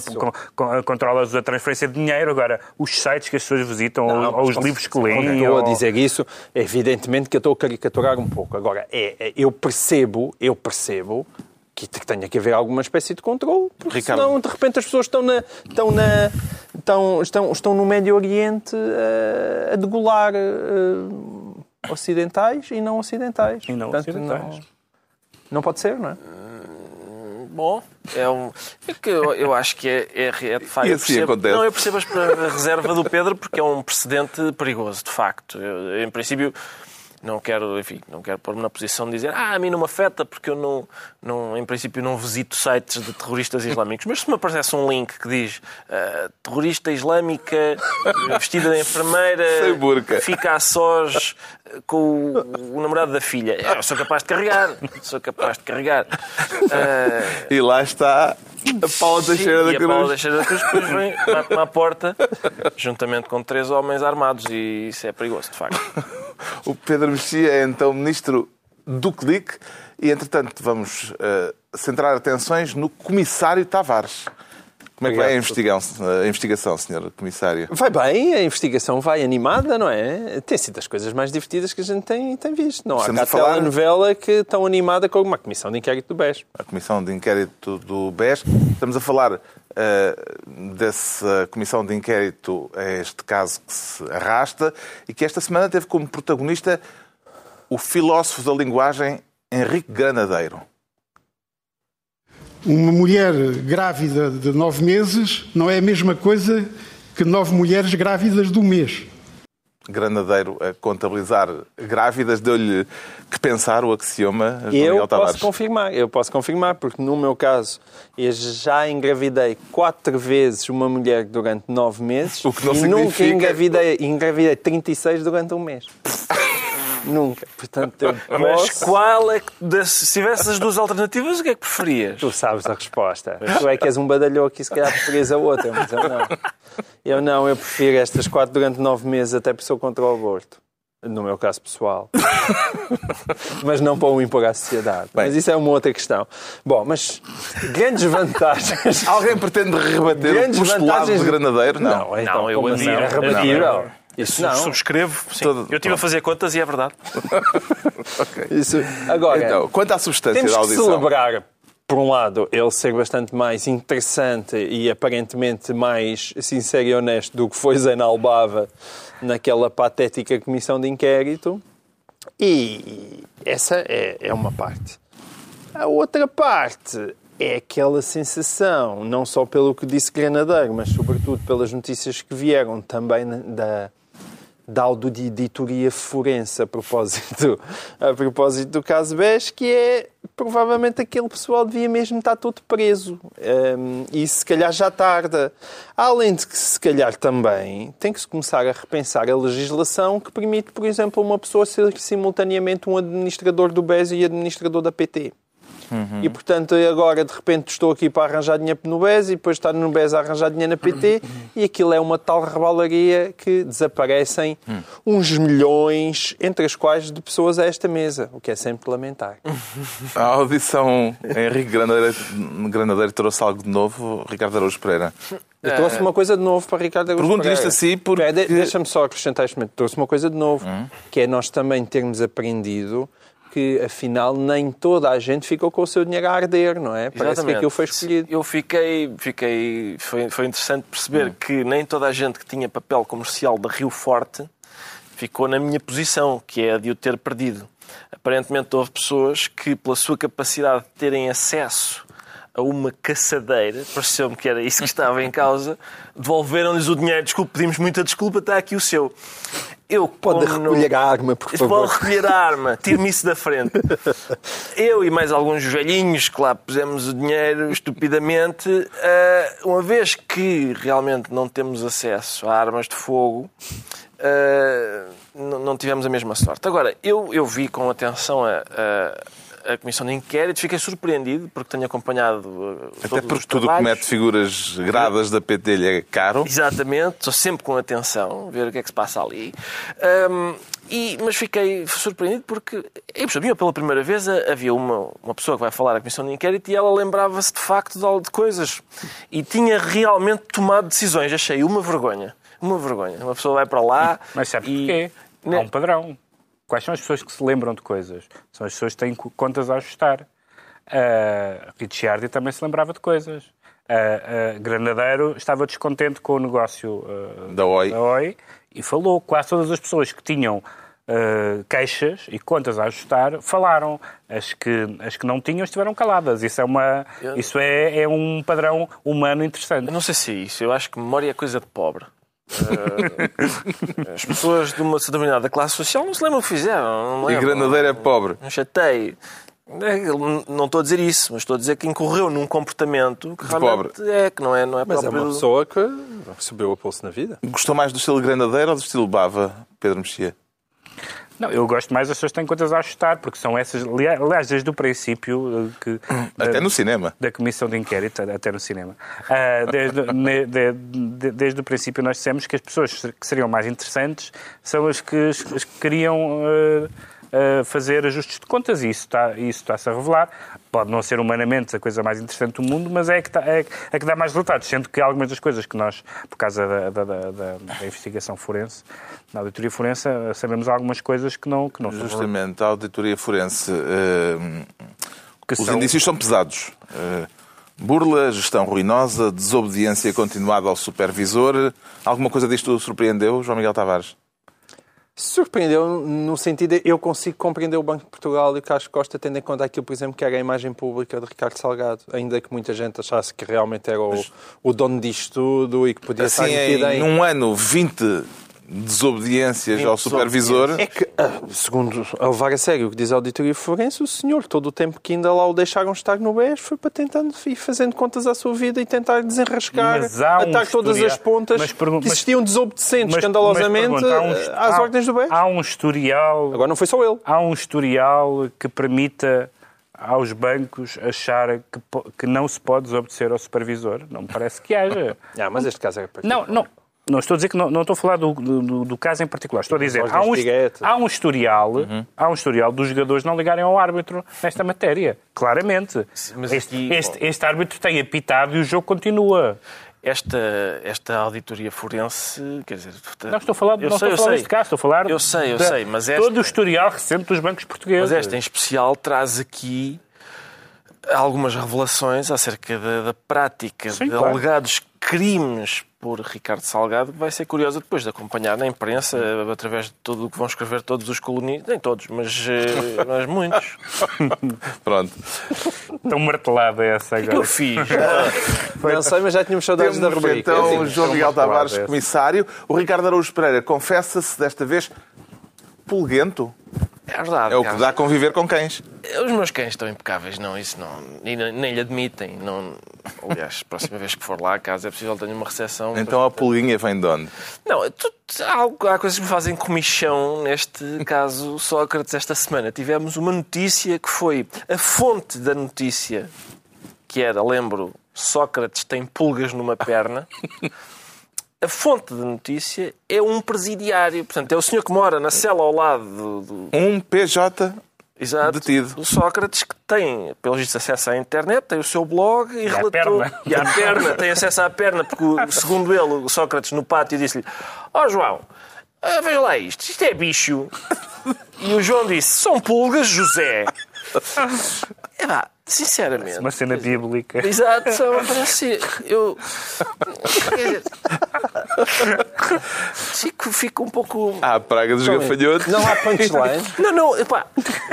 com- controlas a transferência de dinheiro. Agora, os sites que as pessoas visitam ou- Não, ou os mas livros que leem. ou- dizer isso, evidentemente que eu estou a caricaturar um pouco. Agora, é, é- eu percebo, eu percebo que, tenha que haver alguma espécie de controle, porque Ricardo. senão, de repente, as pessoas estão, na, estão, na, estão, estão, estão no Médio Oriente eh, a degolar eh, ocidentais e não ocidentais. E não Portanto, ocidentais. Não, não pode ser, não é? Bom, é um. É que eu, eu acho que é, é, é de facto. E assim percebo- acontece. Não, eu percebo a reserva do Pedro porque é um precedente perigoso, de facto. Eu, em princípio, não quero, enfim, não quero pôr-me na posição de dizer ah, a mim não me afeta porque eu não, não em princípio não visito sites de terroristas islâmicos. Mas se me aparece um link que diz uh, terrorista islâmica vestida de enfermeira fica a sós com o, o namorado da filha, eu sou capaz de carregar. Sou capaz de carregar. Uh, E lá está a Paula Teixeira da e a Paula Cruz. Teixeira da Cruz depois vem, bate-me à porta, juntamente com três homens armados, e isso é perigoso, de facto. O Pedro Mexia é então ministro do Clique e, entretanto, vamos eh, centrar atenções no comissário Tavares. Como é que vai a investigação, a investigação, senhor comissário? Vai bem, a investigação vai animada, não é? Tem sido as coisas mais divertidas que a gente tem, tem visto. Não há Estamos cá a falar- telenovela que tão animada como uma comissão de inquérito do BES. A Comissão de Inquérito do BES. Estamos a falar eh, dessa Comissão de Inquérito, a este caso que se arrasta e que esta semana teve como protagonista o filósofo da linguagem Henrique Granadeiro. Uma mulher grávida de nove meses não é a mesma coisa que nove mulheres grávidas de um mês. Granadeiro a contabilizar grávidas, deu-lhe que pensar o axioma João Eu Miguel Tavares. posso confirmar, eu posso confirmar, porque no meu caso eu já engravidei quatro vezes uma mulher durante nove meses O que não e nunca significa- engravidei, engravidei 36 durante um mês. Nunca. Portanto, eu Mas posso... qual é que, das- se tivesse as duas alternativas, o que é que preferias? Tu sabes a resposta. Tu é que és um badalhoco e se calhar preferias a outra, mas eu não. Eu não, eu prefiro estas quatro durante nove meses até por sou contra o aborto. No meu caso pessoal. mas não para o impor à sociedade. Bem. Mas isso é uma outra questão. Bom, mas grandes vantagens. Alguém pretende rebater Grandes o postulado vantagens- de Granadeiro? Não. então, Não, eu como assim? admiro. É rebatível. Isso não. Subscrevo. Sim. Todo- Eu estive a fazer contas e é verdade. Isso. Agora, Então, quanto à substância Temos da que audição. celebrar, por um lado, ele ser bastante mais interessante e aparentemente mais sincero e honesto do que foi Zena Albava naquela patética comissão de inquérito. E essa é, é uma parte. A outra parte é aquela sensação, não só pelo que disse Granadeiro, mas sobretudo pelas notícias que vieram também da, da auditoria forense a propósito, a propósito do caso BES, que é provavelmente aquele pessoal devia mesmo estar todo preso. Hum, e se calhar já tarda. Além de que, se calhar também, tem que se começar a repensar a legislação que permite, por exemplo, uma pessoa ser simultaneamente um administrador do BES e administrador da PT. E portanto, agora de repente estou aqui para arranjar dinheiro no BES e depois estar no BES a arranjar dinheiro na PT e aquilo é uma tal rebalaria que desaparecem uns milhões, entre as quais de pessoas a esta mesa, o que é sempre lamentar. A audição Henrique Granadeiro, Granadeiro trouxe algo de novo, Ricardo Araújo Pereira. Eu trouxe uma coisa de novo para Ricardo Araújo Pergunto Pereira. isto assim porque- Deixa-me só acrescentar este momento. Trouxe uma coisa de novo, que é nós também termos aprendido que, afinal, nem toda a gente ficou com o seu dinheiro a arder, não é? Parece que Exatamente. aquilo foi escolhido. Eu fiquei, fiquei foi, foi interessante perceber que nem toda a gente que tinha papel comercial de Rio Forte ficou na minha posição, que é a de o ter perdido. Aparentemente houve pessoas que, pela sua capacidade de terem acesso a uma caçadeira, pareceu-me que era isso que estava em causa, devolveram-lhes o dinheiro. Desculpe, pedimos muita desculpa, está aqui o seu. Eu, Pode não- recolher a arma, por favor. Pode recolher a arma, tire-me isso da frente. Eu e mais alguns velhinhos que lá pusemos o dinheiro estupidamente, ah, uma vez que realmente não temos acesso a armas de fogo, ah, não não tivemos a mesma sorte. Agora, eu, eu vi com atenção a, a, a comissão de inquérito, fiquei surpreendido porque tenho acompanhado ah, Até todos porque os tudo o que mete figuras gradas da PT lhe é caro. Exatamente, estou sempre com atenção, ver o que é que se passa ali. Hum, e, mas fiquei surpreendido porque, eu sabia, pela primeira vez a- havia uma, uma pessoa que vai falar à Comissão de Inquérito e ela lembrava-se de facto de, de coisas. E tinha realmente tomado decisões. Achei uma vergonha. Uma vergonha. Uma pessoa vai para lá Mas sabe e... porquê? Há Né? um padrão. Quais são as pessoas que se lembram de coisas? São as pessoas que têm co- contas a ajustar. A Ricciardi também se lembrava de coisas. A, a Granadeiro estava descontente com o negócio uh, Da Oi. da Oi e falou. Quase todas as pessoas que tinham uh, queixas e contas a ajustar falaram. As que, as que não tinham estiveram caladas. Isso é, uma, isso é, é um padrão humano interessante. Eu não sei se é isso. Eu acho que memória é coisa de pobre. Eh, As pessoas de uma determinada classe social não se lembram o que fizeram. E lembram. Granadeiro é pobre. Não chatei. É, Não estou a dizer isso, mas estou a dizer que incorreu num comportamento que De realmente é, que não é, não é Mas é próprio. uma pessoa que recebeu a pulso na vida. Gostou mais do estilo Granadeiro ou do estilo Bava, Pedro Mexia? Não, eu gosto mais das pessoas que têm contas a ajustar, porque são essas, aliás, desde o princípio, eh, que, Até eh, no cinema. da comissão de inquérito, até no cinema. Ah, desde, de- de- desde o princípio nós dissemos que as pessoas que seriam mais interessantes são as que, as que queriam ah, fazer ajustes de contas e isso está- isso está-se a revelar. Pode não ser humanamente a coisa mais interessante do mundo, mas é que, está- é, é que dá mais resultados. Sendo que algumas das coisas que nós, por causa da, da- da- da- investigação forense, na auditoria forense, sabemos algumas coisas que não, que não Justamente, a auditoria forense. que os são- indícios são pesados. Eh, burla, gestão ruinosa, desobediência continuada ao supervisor. Alguma coisa disto surpreendeu, João Miguel Tavares? Surpreendeu no sentido de eu consigo compreender o Banco de Portugal e o Carlos Costa, tendo em conta aquilo, por exemplo, que era a imagem pública de Ricardo Salgado, ainda que muita gente achasse que realmente era o, o dono disto tudo e que podia Assim, estar metido em. num ano, 20 desobediências ao supervisor. É que, ah, segundo a levar a sério o que diz a auditoria forense, o senhor, todo o tempo que ainda lá o deixaram estar no BES, foi para tentando ir fazendo contas à sua vida e tentar desenrascar, Mas há um atar todas as pontas mas pergun- que existiam desobedecentes Mas- escandalosamente mas um às há- ordens do BES. Há um historial, Agora não foi só ele. há um historial que permita aos bancos achar que, que não se pode desobedecer ao supervisor. Não me parece que haja. Ah, mas este caso era para Não, não. Não estou a dizer que não, não estou a falar do, do, do caso em particular. Estou a dizer há um, há um historial, há um historial dos jogadores não ligarem ao árbitro nesta matéria. Claramente. mas este, aqui- este, este árbitro tem apitado e o jogo continua. Esta, esta auditoria forense, quer dizer... Não estou a falar, eu não sei, estou a falar deste caso, estou a falar Eu sei, eu da- sei, mas esta- todo o historial recente dos bancos portugueses. Mas esta em especial traz aqui algumas revelações acerca da, da prática Sim, de claro. alegados crimes por Ricardo Salgado, que vai ser curiosa depois de acompanhar na imprensa, através de tudo o que vão escrever todos os colunistas, nem todos, mas, eh, mas muitos. Pronto. Tão martelada essa O que eu agora. fiz? Não sei, mas já tínhamos saudades da Temos rubrica. então. João Miguel Tavares, essa. comissário. O Ricardo Araújo Pereira confessa-se desta vez pulguento. É verdade. É o que dá a conviver com cães. Os meus cães estão impecáveis, não, isso não. E nem, nem lhe admitem. Não, aliás, próxima vez que for lá a casa é possível que tenha uma recepção. Então a pulguinha vem de onde? Não, tu- há, há coisas que me fazem comichão neste caso Sócrates esta semana. Tivemos uma notícia que foi a fonte da notícia, que era, lembro, Sócrates tem pulgas numa perna. A fonte da notícia é um presidiário. Portanto, é o senhor que mora na cela ao lado do, do- Um PJ Exato. Detido. O Sócrates que tem, pelo visto, acesso à internet, tem o seu blog e, à relatou. perna. E à perna, tem acesso à perna, porque, segundo ele, o Sócrates no pátio disse-lhe: Ó João, ah, veja lá isto, isto é bicho. E o João disse: São pulgas, José. É pá, sinceramente. Uma cena bíblica. Exato, só parece. Eu. quer dizer, Fico, fico um pouco. Ah, a praga dos gafanhotos. Não há punchline. Não, não, epá,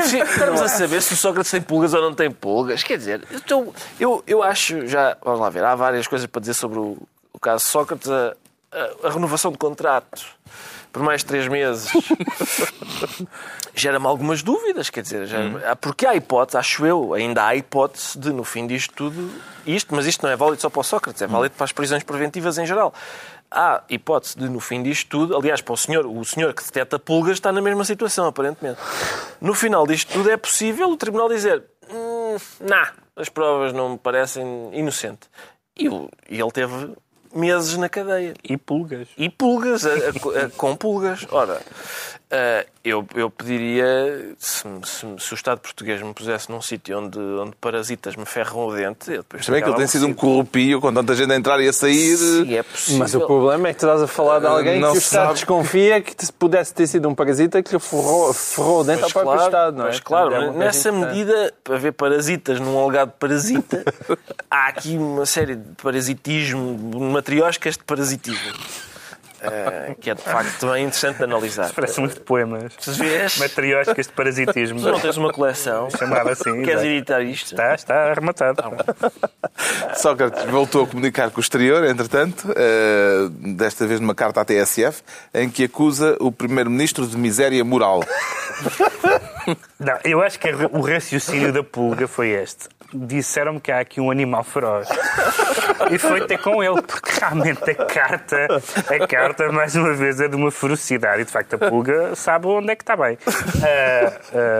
sim, estamos a saber se o Sócrates tem pulgas ou não tem pulgas. Quer dizer, eu, eu, eu acho já. Vamos lá ver, há várias coisas para dizer sobre o, o caso Sócrates. A, a- a renovação de contrato por mais três meses gera-me algumas dúvidas. Quer dizer, já- porque há hipótese, acho eu, ainda há hipótese de, no fim disto tudo, isto, mas isto não é válido só para o Sócrates, é válido para as prisões preventivas em geral. Há hipótese de, no fim disto tudo, aliás, para o senhor, o senhor que detecta pulgas está na mesma situação, aparentemente. No final disto tudo é possível o tribunal dizer hum, não, as provas não me parecem inocente. E, o- e ele teve meses na cadeia. E pulgas. E pulgas, a- a- a- com pulgas. Ora, ah, eu, eu pediria, se, se- se o Estado português me pusesse num sítio onde, onde parasitas me ferram o dente, eu depois Também que ele tem sido um corrupio com tanta gente a entrar e a sair. Sim, é possível. Mas o problema é que tu estás a falar de alguém Não que o se Estado sabe. desconfia que te- pudesse ter sido um parasita que lhe ferrou, ferrou dentro ao Pois próprio Estado, não é? claro, Portanto, é uma coisa nessa importante. medida, para haver parasitas num alegado parasita, há aqui uma série de parasitismo, matrioscas de parasitismo. Eh, que é de facto também interessante de analisar. Parece muito poemas. Vês? Matrióticas de parasitismo. Tu não tens uma coleção. Chamada assim. Queres exato. editar isto? Está, está arrematado. Sócrates voltou a comunicar com o exterior, entretanto, eh, desta vez numa carta à TSF, em que acusa o primeiro-ministro de miséria moral. Não, eu acho que o raciocínio da pulga foi este. Disseram-me que há aqui um animal feroz. E foi ter com ele, porque realmente a carta, a carta, mais uma vez, é de uma ferocidade. E de facto a pulga sabe onde é que está bem. Ah,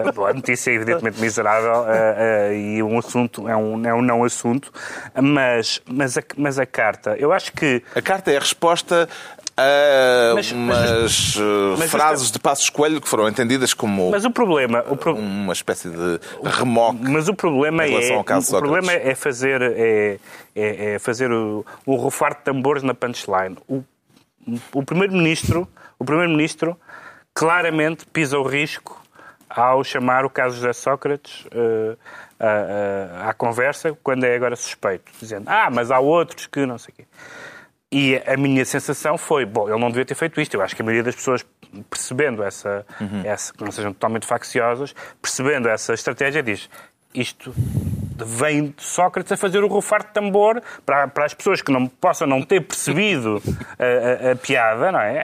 ah, bom, a notícia evidentemente miserável ah, e um assunto é um, é um não assunto, mas, mas, a, mas a carta, eu acho que A carta é a resposta a Mas- umas eh, mas frases de Passos Coelho que foram entendidas como Mas o problema, o pro- uma espécie de remoque. Mas o problema Em relação é ao caso o problema é fazer é, é- é fazer o, o rufar de tambores na punchline. O, o primeiro-ministro, o primeiro-ministro claramente pisa o risco ao chamar o caso José Sócrates eh, à- à- à conversa quando é agora suspeito, dizendo ah, mas há outros que não sei o quê. E a minha sensação foi, bom, ele não devia ter feito isto. Eu acho que a maioria das pessoas, percebendo essa, essa que não sejam totalmente facciosos, percebendo essa estratégia, diz isto vem de Sócrates a fazer o rufar de tambor para, para as pessoas que não possam não ter percebido a, a- a piada, não é?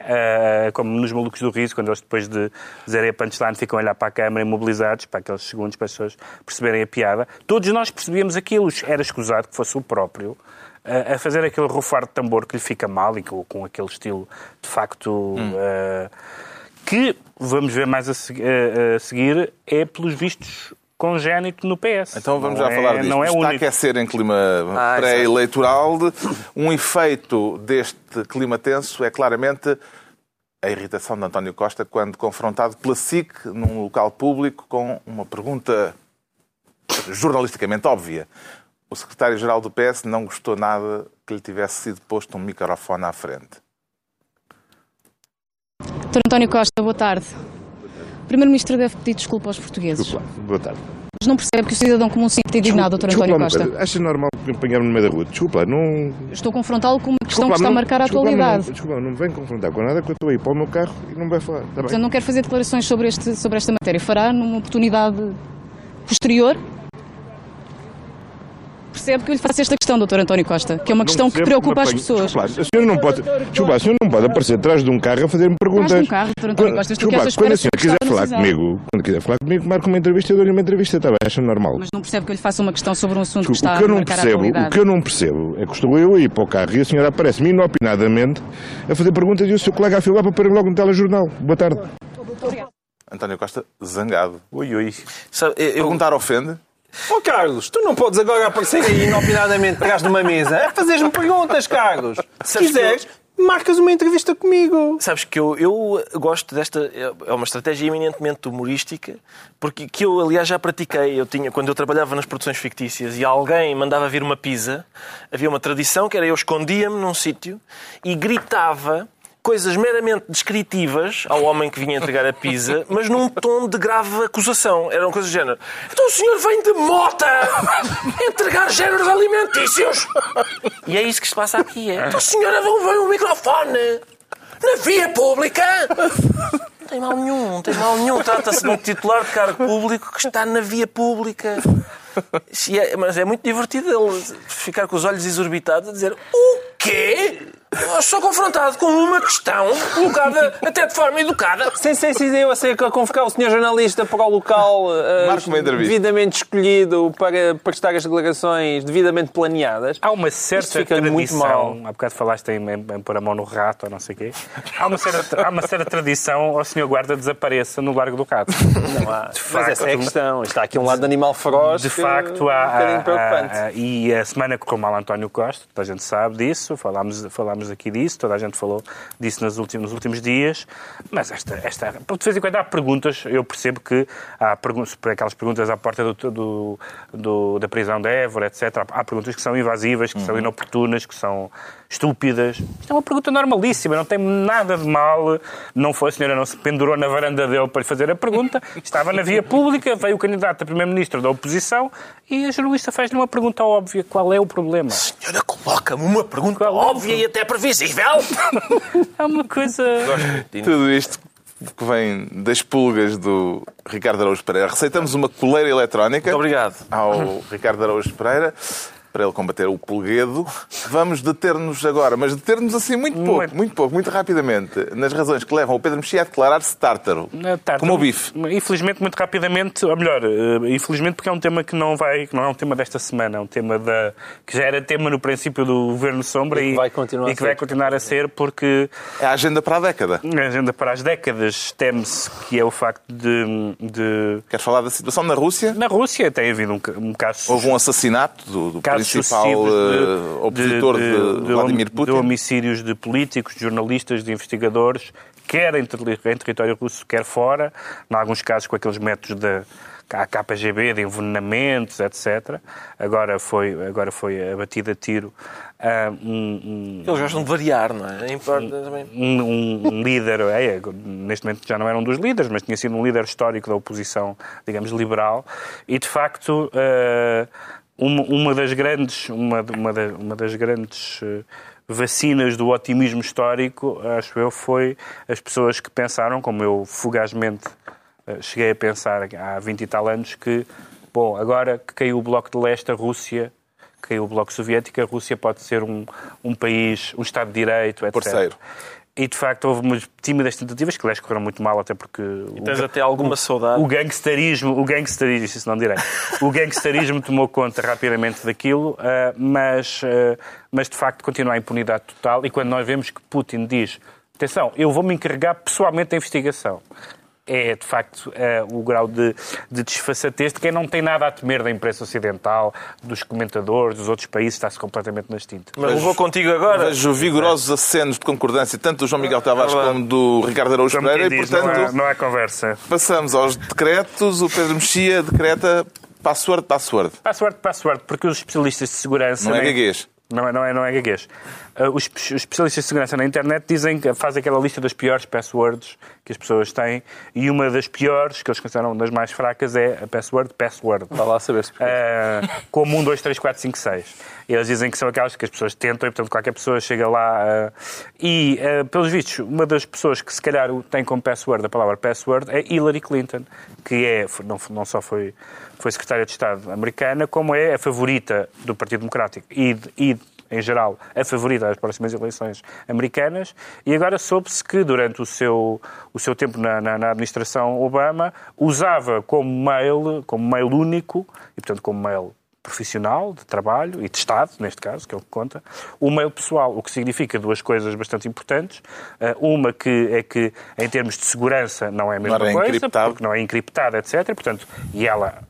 Ah, como nos Malucos do Riso, quando eles depois de dizerem a punchline ficam a olhar para a câmara imobilizados, para aqueles segundos para as pessoas perceberem a piada. Todos nós percebíamos aquilo, era escusado que fosse o próprio a a fazer aquele rufar de tambor que lhe fica mal e com, com aquele estilo de facto eh, que vamos ver mais a, se- a- a seguir é pelos vistos congénito no PS. Então vamos Não já é- falar disto. Não é Está a aquecer em clima Ah, pré-eleitoral. Um efeito deste clima tenso é claramente a irritação de António Costa quando confrontado pela SIC num local público com uma pergunta jornalisticamente óbvia. O secretário-geral do PS não gostou nada que lhe tivesse sido posto um microfone à frente. Dr. António Costa, boa tarde. O Primeiro-Ministro deve pedir desculpa aos portugueses. Boa tarde. Mas não percebe que o cidadão comum se sente indignado, Dr. Desculpa António Costa. Acha normal apanhar-me no meio da rua? Desculpa, não. Estou a confrontá-lo com uma questão Desculpa, que está não- a marcar a desculpa, atualidade. Não, desculpa, não me vem confrontar com nada, que eu estou aí para o meu carro e não me vai falar. Está bem? Portanto, não quer fazer declarações sobre, este, sobre esta matéria. Fará numa oportunidade posterior? Percebe que eu lhe faço esta questão, Dr. António Costa, que é uma Não questão que preocupa as pessoas. Desculpa, a senhora não pode, desculpa, a senhora não pode aparecer atrás de um carro a fazer-me perguntas. Atrás de um carro, Dr. António Quando- Costa, estou desculpa, quando a senhora quiser falar comigo, quando quiser falar comigo, marca uma entrevista e eu dou-lhe uma entrevista, está bem, acha normal. Mas não percebe que eu lhe faça uma questão sobre um assunto que Desculpa, está o que eu a não a percebo, atualidade. o que eu não percebo é que estou eu a ir para o carro e a senhora aparece-me inopinadamente a fazer perguntas e o seu colega a filar para pôr logo no telejornal. Boa tarde. António Costa, zangado. Ui, ui. Sabe, eu- eu- Perguntar ofende? Ó Carlos, tu não podes agora aparecer aí inopinadamente atrás de uma mesa a fazeres-me perguntas, Carlos. Se Sabes que quiseres, marcas uma entrevista comigo. Sabes que eu, eu gosto desta. É uma estratégia eminentemente humorística, porque que eu, aliás, já pratiquei. Eu tinha, quando eu trabalhava nas produções fictícias e alguém mandava vir uma pizza, havia uma tradição que era eu escondia-me num sítio e gritava coisas meramente descritivas ao homem que vinha entregar a pizza, mas num tom de grave acusação. Eram coisas do género. Então o senhor vem de mota entregar géneros alimentícios. E é isso que se passa aqui. É. Então a senhora devolveu o microfone na via pública. Não tem mal nenhum, não tem mal nenhum. Trata-se de um titular de cargo público que está na via pública. É- mas é muito divertido ele ficar com os olhos exorbitados a dizer o quê? Eu sou confrontado com uma questão colocada até de forma educada. Sem ser se eu a ser a convocar o senhor jornalista para o local entrevista. devidamente escolhido para prestar as declarações devidamente planeadas. Há uma certa fica muito tradição, mal. há bocado falaste em, em, em pôr a mão no rato ou não sei o quê. Há uma certa, há uma certa tradição ao senhor guarda desapareça no Largo do Rato. Não há. Mas facto, essa é a questão. Está aqui um lado de animal feroz. De que facto, é há, um bocadinho há- preocupante. há- e a semana correu mal António Costa, toda a gente sabe disso, falámos, falámos aqui disso, toda a gente falou disso nos últimos, nos últimos dias, mas esta, esta, de vez em quando há perguntas, eu percebo que há perguntas, aquelas perguntas à porta do, do- do- da prisão de Évora, etc. Há perguntas que são invasivas, que são inoportunas, que são estúpidas. Isto é uma pergunta normalíssima, não tem nada de mal. Não foi, a senhora não se pendurou na varanda dele para lhe fazer a pergunta, estava na via pública, veio o candidato a primeiro-ministro da oposição e a jornalista fez-lhe uma pergunta óbvia: qual é o problema? Senhora, coloca-me uma pergunta Qual é óbvia e até previsível. É uma coisa. Tudo isto que vem das pulgas do Ricardo Araújo Pereira. Receitamos uma coleira eletrónica Muito obrigado. ao Ricardo Araújo Pereira para ele combater o pulguedo. Vamos deter-nos agora, mas deter-nos assim muito pouco, Muito. muito pouco, muito rapidamente, nas razões que levam o Pedro Mexia a declarar-se tártaro, tarde. como o bife. Infelizmente, muito rapidamente, ou melhor, eh, infelizmente porque é um tema que não vai, que não é um tema desta semana, é um tema da, que já era tema no princípio do Governo Sombra E que e, vai continuar e a que ser. vai continuar a ser porque É a agenda para a década. a agenda para as décadas teme-se que é o facto de, de- Queres falar da situação na Rússia? Na Rússia tem havido um, um caso Houve um assassinato do, do casos principal eh, opositor de, Vladimir de Putin. homicídios de políticos, de jornalistas, de investigadores, quer em, em território russo, quer fora, em alguns casos com aqueles métodos da KGB, de envenenamentos, etc. Agora foi, agora foi abatido a tiro ah, um, um- Eles gostam de variar, não é? Importa também. um, um- um líder, é, neste momento já não era um dos líderes, mas tinha sido um líder histórico da oposição, digamos, liberal, e de facto eh, uma, uma das grandes, uma, uma, da- uma das grandes eh, vacinas do otimismo histórico, acho eu, foi as pessoas que pensaram, como eu fugazmente eh, cheguei a pensar há 20 e tal anos, que, bom, agora que caiu o Bloco de Leste, a Rússia caiu o Bloco Soviético, a Rússia pode ser um, um país, um Estado de Direito, etc. E de facto houve umas tímidas tentativas que aliás correram muito mal, até porque o, Tens até alguma saudade. o gangsterismo, o gangsterismo, isso não direi, o gangsterismo tomou conta rapidamente daquilo, ah, mas, ah, mas de facto continua a impunidade total. E quando nós vemos que Putin diz: atenção, eu vou-me encarregar pessoalmente da investigação. É, de facto, eh, o grau de, de desfaçatez de quem não tem nada a temer da imprensa ocidental, dos comentadores, dos outros países, está-se completamente nas tintas. Mas levou contigo agora. Vejo vigorosos acenos de concordância, tanto do João Miguel Tavares verdade. como do Ricardo Araújo Como Pereira, quem e diz, não, portanto há, não há conversa. passamos aos decretos. O Pedro Mexia decreta password, password. Password, password, porque os especialistas de segurança... Não é gaguês. Não é, não é, não é gaguês. Uh, os, os especialistas de segurança na internet dizem que fazem aquela lista das piores passwords que as pessoas têm e uma das piores, que eles consideram das mais fracas, é a password password. Está lá a saber se Uh, como 1, 2, 3, 4, 5, 6. Eles dizem que são aquelas que as pessoas tentam e, portanto, qualquer pessoa chega lá. uh, e, pelos vistos, uma das pessoas que se calhar tem como password a palavra password é Hillary Clinton, que é, não, não só foi, foi secretária de Estado americana, como é a favorita do Partido Democrático e, e em geral, a favorita às próximas eleições americanas, e agora soube-se que durante o seu, o seu tempo na, na, na administração Obama usava como mail, como mail único, e portanto como mail profissional, de trabalho e de Estado, neste caso, que é o que conta, o mail pessoal, o que significa duas coisas bastante importantes. Eh, Uma que é que, em termos de segurança, não é a mesma coisa, encriptado. porque não é encriptada, etc. Portanto, e ela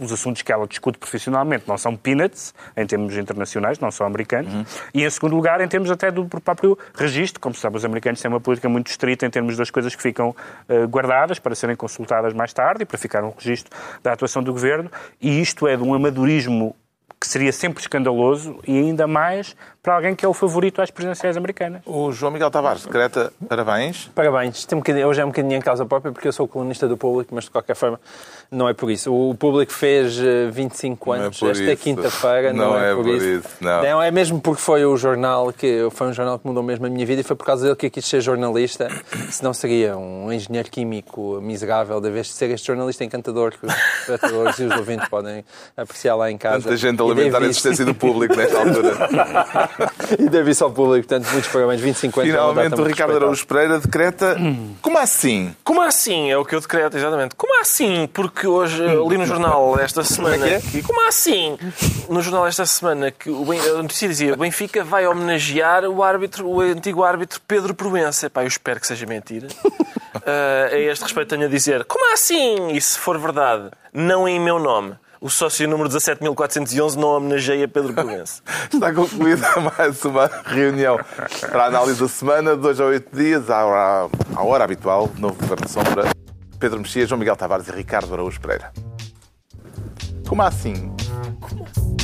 os assuntos que ela discute profissionalmente. Não são peanuts, em termos internacionais, não são americanos, Uhum. e em segundo lugar, em termos até do próprio registro, como se sabe, os americanos têm uma política muito estrita em termos das coisas que ficam eh, guardadas para serem consultadas mais tarde e para ficar um registro da atuação do governo, e isto é de um amadorismo que seria sempre escandaloso e ainda mais para alguém que é o favorito às presidenciais americanas. O João Miguel Tavares decreta parabéns. Parabéns. Tem um bocadinho- hoje é um bocadinho em causa própria, porque eu sou colunista do Público, mas de qualquer forma não é por isso. O Público fez eh, 25 Não é anos por esta quinta-feira, não, Não é, é por por isso. isso, não. é mesmo porque foi o jornal que foi um jornal que mudou mesmo a minha vida e foi por causa dele que eu quis ser jornalista, senão seria um engenheiro químico miserável, de vez de ser este jornalista encantador que os espectadores e os ouvintes podem apreciar lá em casa. Tanta gente a lamentar a existência do público nesta altura. E devo isso ao público, portanto, muitos parabéns. 25 anos é Finalmente o Ricardo. Araújo Pereira decreta. Como assim? Como assim? É o que eu decreto, exatamente. Como assim? Porque hoje li no jornal esta semana. é que é? que- Como assim? No jornal esta semana que o Ben- a notícia dizia o Benfica vai homenagear o árbitro, o antigo árbitro Pedro Proença. Epá, eu espero que seja mentira. Ah, a este respeito tenho a dizer, como assim? E se for verdade, não em meu nome o sócio número 17.411 não homenageia Pedro Proença. Está concluída mais uma reunião para a análise da semana, de dois a oito dias, à hora, à hora habitual, novo Governo de Sombra, Pedro Mexia, João Miguel Tavares e Ricardo Araújo Pereira. Como assim? Como assim?